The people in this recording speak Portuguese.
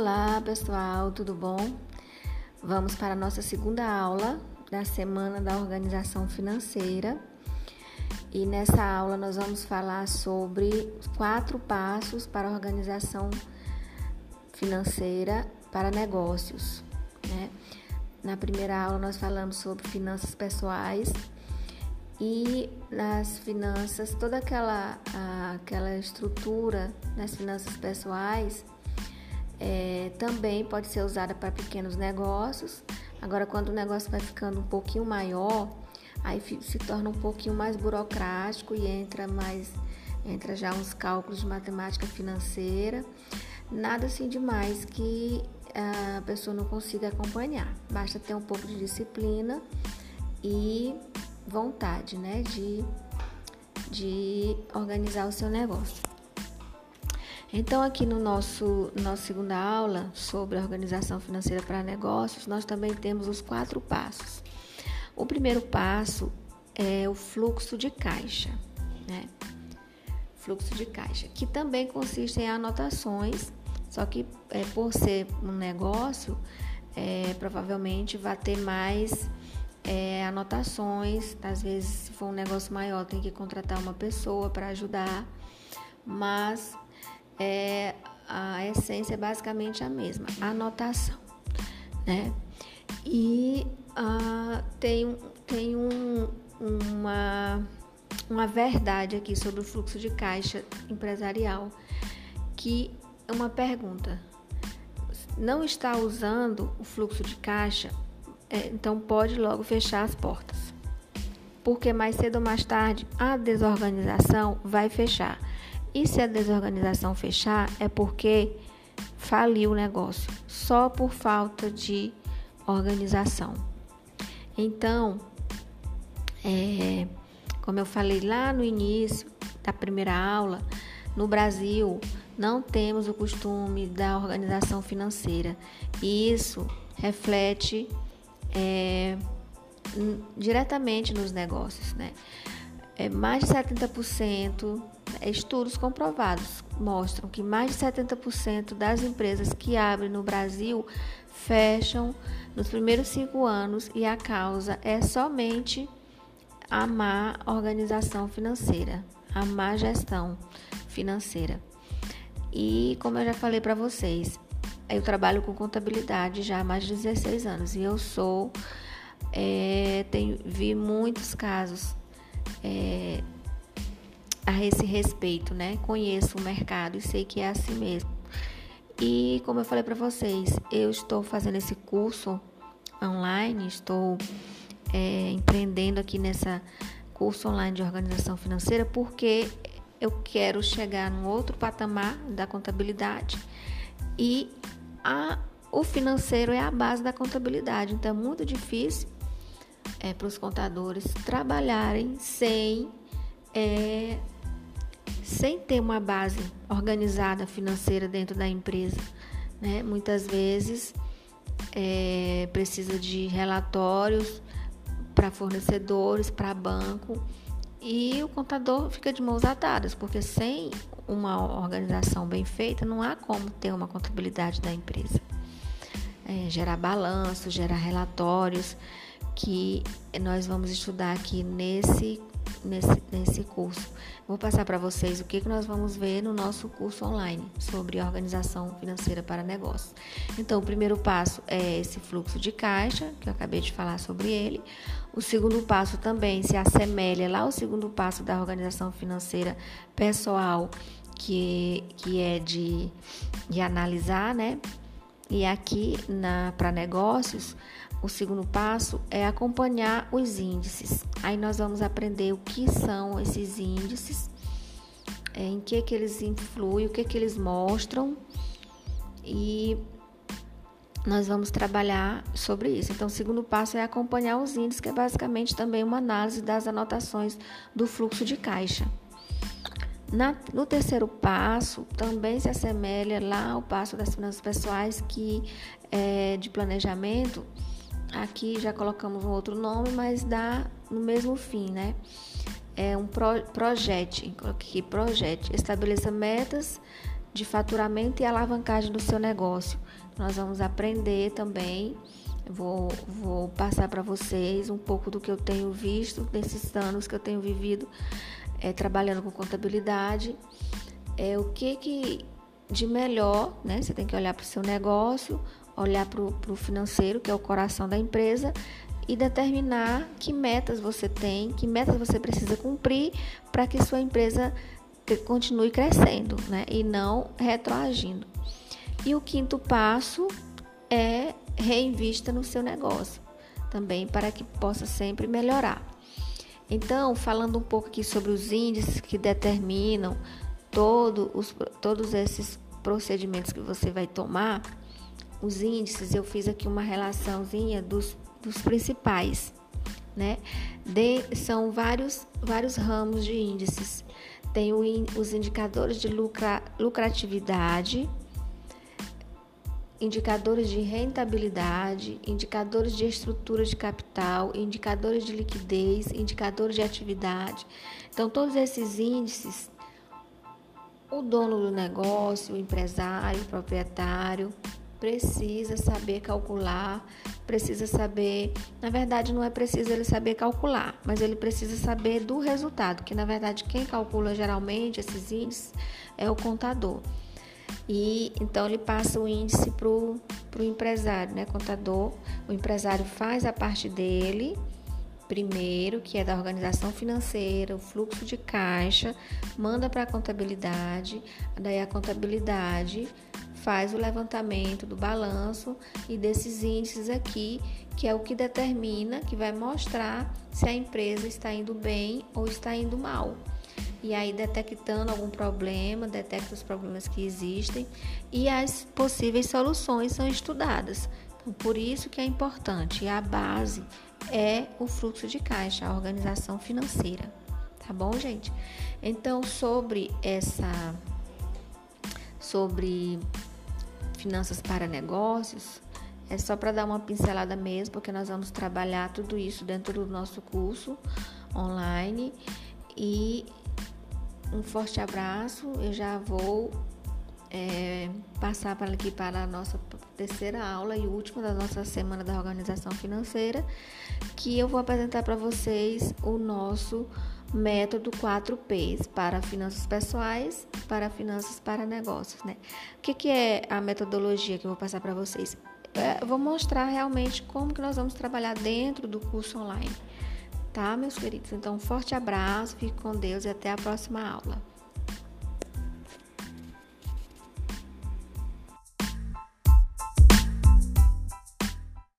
Olá pessoal, tudo bom? Vamos para a nossa segunda aula da semana da organização financeira e nessa aula nós vamos falar sobre quatro passos para a organização financeira para negócios. Né? Na primeira aula nós falamos sobre finanças pessoais e nas finanças, toda aquela, aquela estrutura nas finanças pessoais é, também pode ser usada para pequenos negócios. Agora, quando o negócio vai ficando um pouquinho maior, aí se torna um pouquinho mais burocrático e entra mais entra já uns cálculos de matemática financeira. Nada assim demais que a pessoa não consiga acompanhar. Basta ter um pouco de disciplina e vontade, né, de, de organizar o seu negócio. Então, aqui no nosso nossa segunda aula sobre organização financeira para negócios, nós também temos os quatro passos. O primeiro passo é o fluxo de caixa, né? Fluxo de caixa, que também consiste em anotações, só que é, por ser um negócio, é, provavelmente vai ter mais é, anotações. Às vezes, se for um negócio maior, tem que contratar uma pessoa para ajudar, mas é, a essência é basicamente a mesma, anotação, né? E uh, tem, tem um, uma, uma verdade aqui sobre o fluxo de caixa empresarial, que é uma pergunta. Não está usando o fluxo de caixa é, então pode logo fechar as portas. Porque mais cedo ou mais tarde a desorganização vai fechar. E se a desorganização fechar, é porque faliu o negócio, só por falta de organização. Então, é, como eu falei lá no início da primeira aula, no Brasil não temos o costume da organização financeira. E isso reflete é, diretamente nos negócios, né? É, mais de 70%, é, estudos comprovados mostram que mais de 70% das empresas que abrem no Brasil fecham nos primeiros cinco anos e a causa é somente a má organização financeira, a má gestão financeira. E como eu já falei para vocês, eu trabalho com contabilidade já há mais de 16 anos e eu sou, é, tenho, vi muitos casos é, a esse respeito, né? Conheço o mercado e sei que é assim mesmo. E como eu falei para vocês, eu estou fazendo esse curso online, estou é, empreendendo aqui nessa curso online de organização financeira porque eu quero chegar num outro patamar da contabilidade e a, o financeiro é a base da contabilidade, então é muito difícil é, para os contadores trabalharem sem, é, sem ter uma base organizada financeira dentro da empresa. Né? Muitas vezes é, precisa de relatórios para fornecedores, para banco, e o contador fica de mãos atadas, porque sem uma organização bem feita, não há como ter uma contabilidade da empresa. É, gerar balanço, gerar relatórios, que nós vamos estudar aqui nesse, nesse, nesse curso. Vou passar para vocês o que, que nós vamos ver no nosso curso online sobre organização financeira para negócios. Então, o primeiro passo é esse fluxo de caixa, que eu acabei de falar sobre ele. O segundo passo também se assemelha lá ao segundo passo da organização financeira pessoal, que, que é de, de analisar, né? E aqui para negócios, o segundo passo é acompanhar os índices. Aí nós vamos aprender o que são esses índices, é, em que, que eles influem, o que, que eles mostram e nós vamos trabalhar sobre isso. Então, o segundo passo é acompanhar os índices, que é basicamente também uma análise das anotações do fluxo de caixa. Na, no terceiro passo, também se assemelha lá ao passo das finanças pessoais, que é de planejamento. Aqui já colocamos um outro nome, mas dá no mesmo fim, né? É um pro, projeto, aqui projeto, estabeleça metas de faturamento e alavancagem do seu negócio. Nós vamos aprender também. Vou, vou passar para vocês um pouco do que eu tenho visto nesses anos que eu tenho vivido é, trabalhando com contabilidade. É o que, que de melhor, né? Você tem que olhar para o seu negócio, olhar para o financeiro, que é o coração da empresa, e determinar que metas você tem, que metas você precisa cumprir para que sua empresa continue crescendo, né? E não retroagindo. E o quinto passo é reinvista no seu negócio, também para que possa sempre melhorar. Então, falando um pouco aqui sobre os índices que determinam todo os, todos esses procedimentos que você vai tomar, os índices, eu fiz aqui uma relaçãozinha dos, dos principais, né? De, são vários, vários ramos de índices. Tem o, os indicadores de lucra, lucratividade, indicadores de rentabilidade, indicadores de estrutura de capital, indicadores de liquidez, indicadores de atividade. Então, todos esses índices, o dono do negócio, o empresário, o proprietário, precisa saber calcular, precisa saber, na verdade não é preciso ele saber calcular, mas ele precisa saber do resultado, que na verdade quem calcula geralmente esses índices é o contador. E então ele passa o índice para o empresário, né, contador. O empresário faz a parte dele, primeiro, que é da organização financeira, o fluxo de caixa, manda para a contabilidade, daí a contabilidade faz o levantamento do balanço e desses índices aqui, que é o que determina, que vai mostrar se a empresa está indo bem ou está indo mal. E aí, detectando algum problema, detecta os problemas que existem e as possíveis soluções são estudadas. Então, por isso que é importante. E a base é o fluxo de caixa, a organização financeira. Tá bom, gente? Então, sobre essa sobre finanças para negócios, é só para dar uma pincelada mesmo, porque nós vamos trabalhar tudo isso dentro do nosso curso online. E um forte abraço. Eu já vou é, passar para aqui para a nossa terceira aula e última da nossa semana da organização financeira, que eu vou apresentar para vocês o nosso método 4Ps para finanças pessoais, para finanças para negócios, né? O que, que é a metodologia que eu vou passar para vocês? É, eu vou mostrar realmente como que nós vamos trabalhar dentro do curso online, tá, meus queridos? Então, um forte abraço, fique com Deus e até a próxima aula.